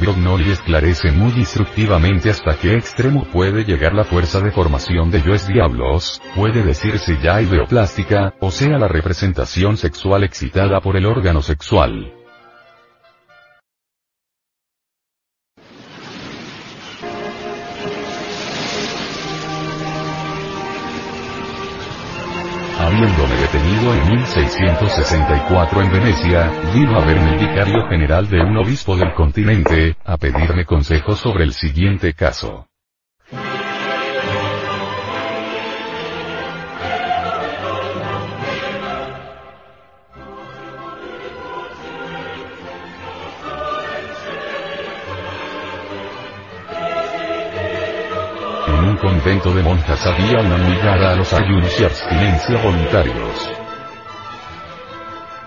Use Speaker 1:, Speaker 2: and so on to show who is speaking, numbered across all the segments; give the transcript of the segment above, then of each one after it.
Speaker 1: Grognoli esclarece muy instructivamente hasta qué extremo puede llegar la fuerza de formación de yoes diablos, puede decirse ya ideoplástica, o sea la representación sexual excitada por el órgano sexual. Habiéndome detenido en 1664 en Venecia, vino a verme el vicario general de un obispo del continente, a pedirme consejos sobre el siguiente caso. Convento de monjas había una muy a los ayunos y abstinencia voluntarios.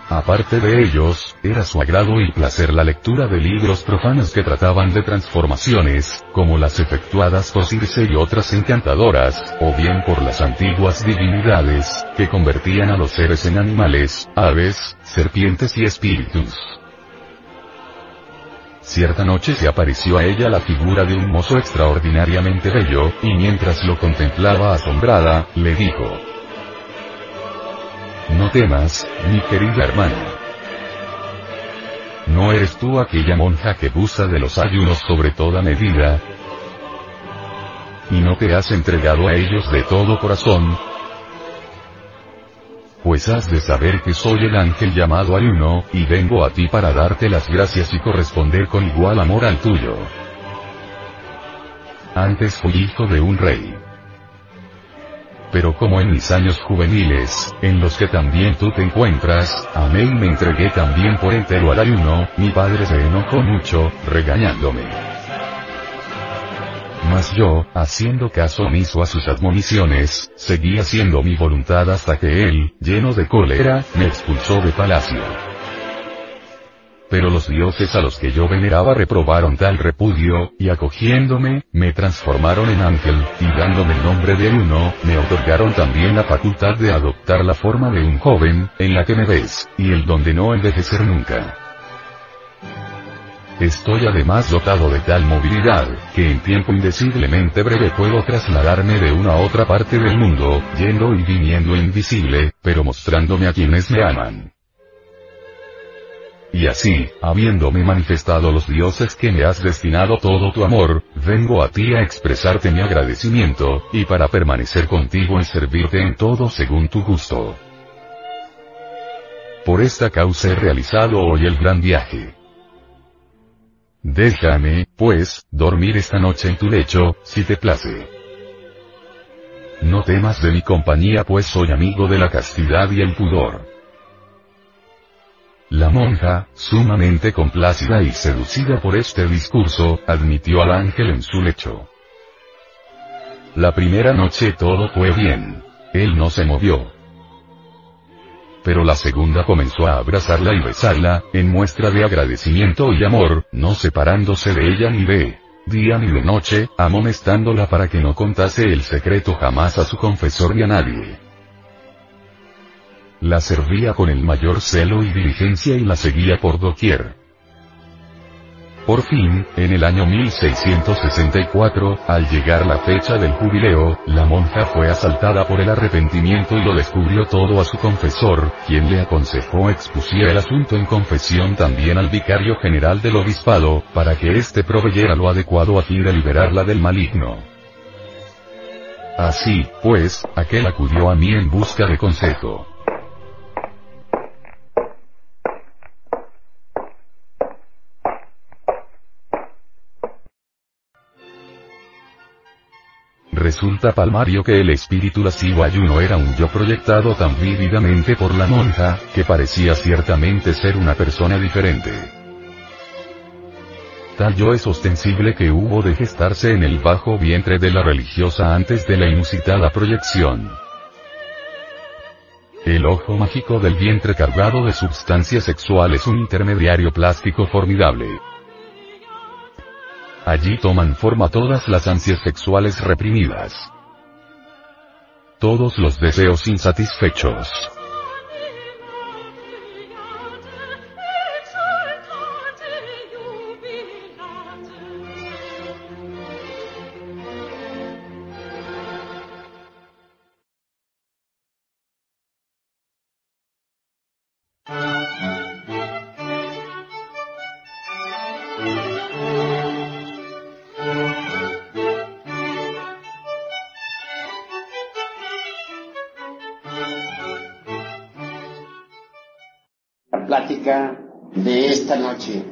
Speaker 1: Aparte de ellos, era su agrado y placer la lectura de libros profanos que trataban de transformaciones, como las efectuadas por Circe y otras encantadoras, o bien por las antiguas divinidades, que convertían a los seres en animales, aves, serpientes y espíritus. Cierta noche se apareció a ella la figura de un mozo extraordinariamente bello, y mientras lo contemplaba asombrada, le dijo, No temas, mi querida hermana. ¿No eres tú aquella monja que gusta de los ayunos sobre toda medida? ¿Y no te has entregado a ellos de todo corazón? Pues has de saber que soy el ángel llamado Ayuno, y vengo a ti para darte las gracias y corresponder con igual amor al tuyo. Antes fui hijo de un rey. Pero como en mis años juveniles, en los que también tú te encuentras, amé y me entregué también por entero al ayuno, mi padre se enojó mucho, regañándome. Mas yo, haciendo caso omiso a sus admoniciones, seguí haciendo mi voluntad hasta que él, lleno de cólera, me expulsó de palacio. Pero los dioses a los que yo veneraba reprobaron tal repudio, y acogiéndome, me transformaron en ángel, y dándome el nombre de uno, me otorgaron también la facultad de adoptar la forma de un joven, en la que me ves, y el don de no envejecer nunca. Estoy además dotado de tal movilidad, que en tiempo indecidiblemente breve puedo trasladarme de una a otra parte del mundo, yendo y viniendo invisible, pero mostrándome a quienes me aman. Y así, habiéndome manifestado los dioses que me has destinado todo tu amor, vengo a ti a expresarte mi agradecimiento, y para permanecer contigo en servirte en todo según tu gusto. Por esta causa he realizado hoy el gran viaje. Déjame, pues, dormir esta noche en tu lecho, si te place. No temas de mi compañía pues soy amigo de la castidad y el pudor. La monja, sumamente complacida y seducida por este discurso, admitió al ángel en su lecho. La primera noche todo fue bien. Él no se movió pero la segunda comenzó a abrazarla y besarla, en muestra de agradecimiento y amor, no separándose de ella ni de día ni de noche, amonestándola para que no contase el secreto jamás a su confesor ni a nadie. La servía con el mayor celo y diligencia y la seguía por doquier. Por fin, en el año 1664, al llegar la fecha del jubileo, la monja fue asaltada por el arrepentimiento y lo descubrió todo a su confesor, quien le aconsejó expusiera el asunto en confesión también al vicario general del obispado, para que éste proveyera lo adecuado a fin de liberarla del maligno. Así, pues, aquel acudió a mí en busca de consejo. Resulta palmario que el espíritu lascivo ayuno era un yo proyectado tan vívidamente por la monja, que parecía ciertamente ser una persona diferente. Tal yo es ostensible que hubo de gestarse en el bajo vientre de la religiosa antes de la inusitada proyección. El ojo mágico del vientre cargado de substancia sexual es un intermediario plástico formidable. Allí toman forma todas las ansias sexuales reprimidas. Todos los deseos insatisfechos.
Speaker 2: Plática de esta noche.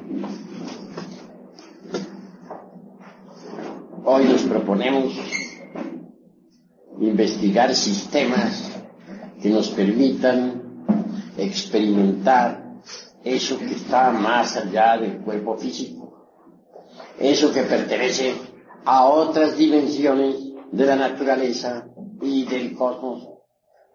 Speaker 2: Hoy nos proponemos investigar sistemas que nos permitan experimentar eso que está más allá del cuerpo físico, eso que pertenece a otras dimensiones de la naturaleza y del cosmos.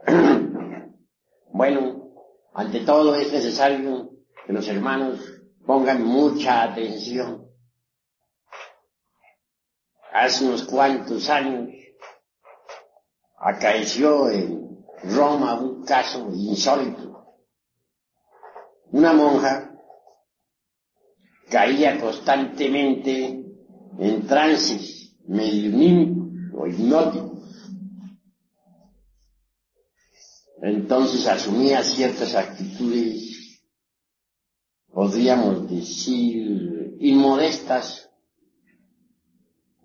Speaker 2: bueno, ante todo es necesario que los hermanos pongan mucha atención. Hace unos cuantos años acaeció en Roma un caso insólito. Una monja caía constantemente en trances mediunímicos o hipnóticos entonces asumía ciertas actitudes, podríamos decir, inmodestas,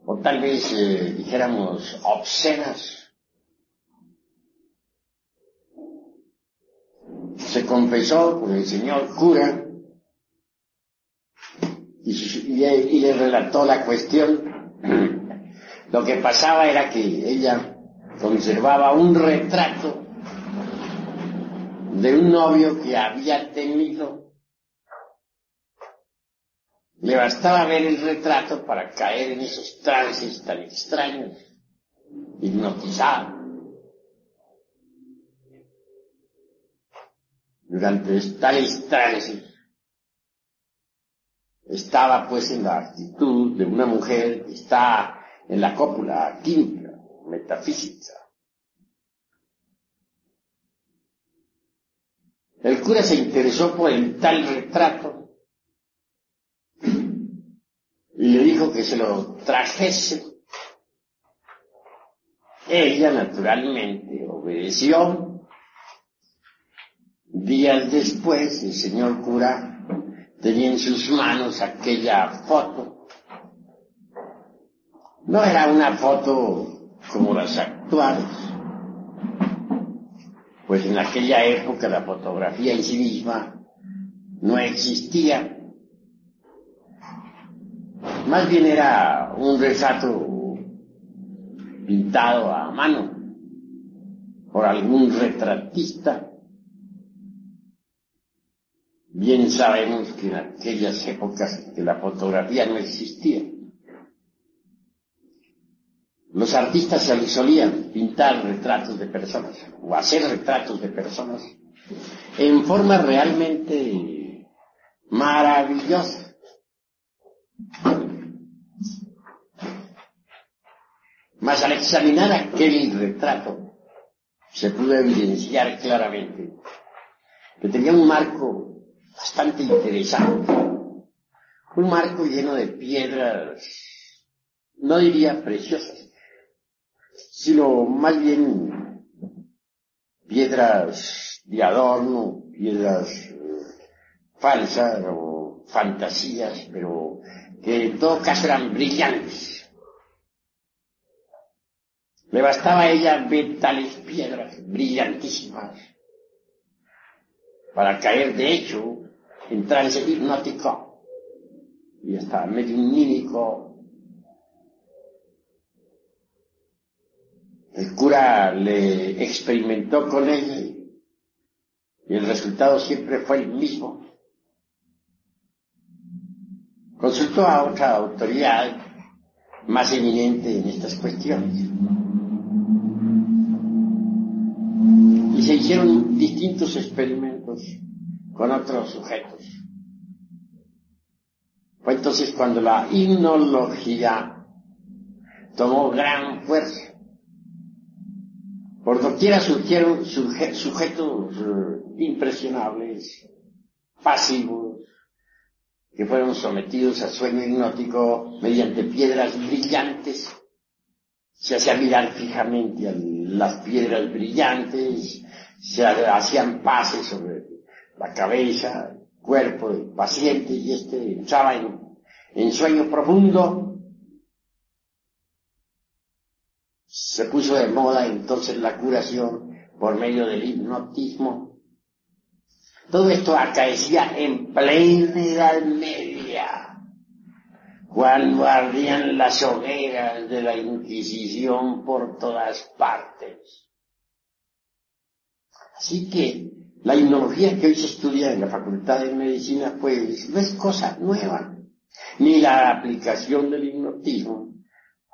Speaker 2: o tal vez eh, dijéramos obscenas. Se confesó con el señor cura y, y le relató la cuestión. Lo que pasaba era que ella conservaba un retrato de un novio que había tenido. Le bastaba ver el retrato para caer en esos trances tan extraños, hipnotizado. Durante tales trances estaba pues en la actitud de una mujer que está en la cópula química, metafísica, El cura se interesó por el tal retrato y le dijo que se lo trajese. Ella naturalmente obedeció. Días después el señor cura tenía en sus manos aquella foto. No era una foto como las actuales pues en aquella época la fotografía en sí misma no existía. Más bien era un retrato pintado a mano por algún retratista. Bien sabemos que en aquellas épocas que la fotografía no existía. Los artistas solían pintar retratos de personas o hacer retratos de personas en forma realmente maravillosa. Mas al examinar aquel retrato se pudo evidenciar claramente que tenía un marco bastante interesante, un marco lleno de piedras, no diría preciosas, sino más bien piedras de adorno, piedras eh, falsas o fantasías, pero que en todo caso eran brillantes. Le bastaba a ella ver tales piedras brillantísimas para caer de hecho en trance hipnótico y hasta medio. El cura le experimentó con ella y el resultado siempre fue el mismo. Consultó a otra autoridad más eminente en estas cuestiones. Y se hicieron distintos experimentos con otros sujetos. Fue entonces cuando la himnología tomó gran fuerza. Por doquiera surgieron sujetos eh, impresionables, pasivos, que fueron sometidos a sueño hipnótico mediante piedras brillantes. Se hacía mirar fijamente a las piedras brillantes, se hacían pases sobre la cabeza, cuerpo del paciente y este entraba en, en sueño profundo. Se puso de moda entonces la curación por medio del hipnotismo. Todo esto acaecía en plena Edad Media, cuando ardían las hogueras de la Inquisición por todas partes. Así que la hipnología que hoy se estudia en la Facultad de Medicina, pues no es cosa nueva, ni la aplicación del hipnotismo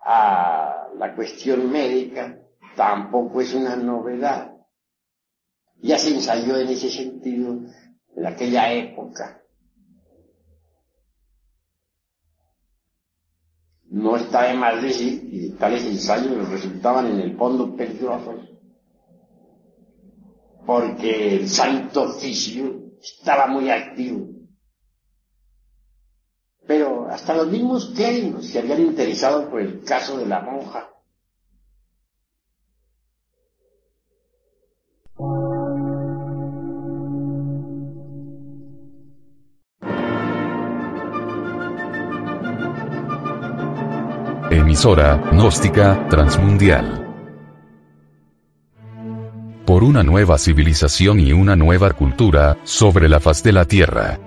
Speaker 2: a la cuestión médica tampoco es una novedad. Ya se ensayó en ese sentido en aquella época. No está de más decir que tales ensayos resultaban en el fondo peligrosos porque el santo oficio estaba muy activo. Pero hasta los mismos clérigos se habían interesado por el caso de la monja.
Speaker 1: Emisora, gnóstica, transmundial por una nueva civilización y una nueva cultura, sobre la faz de la Tierra.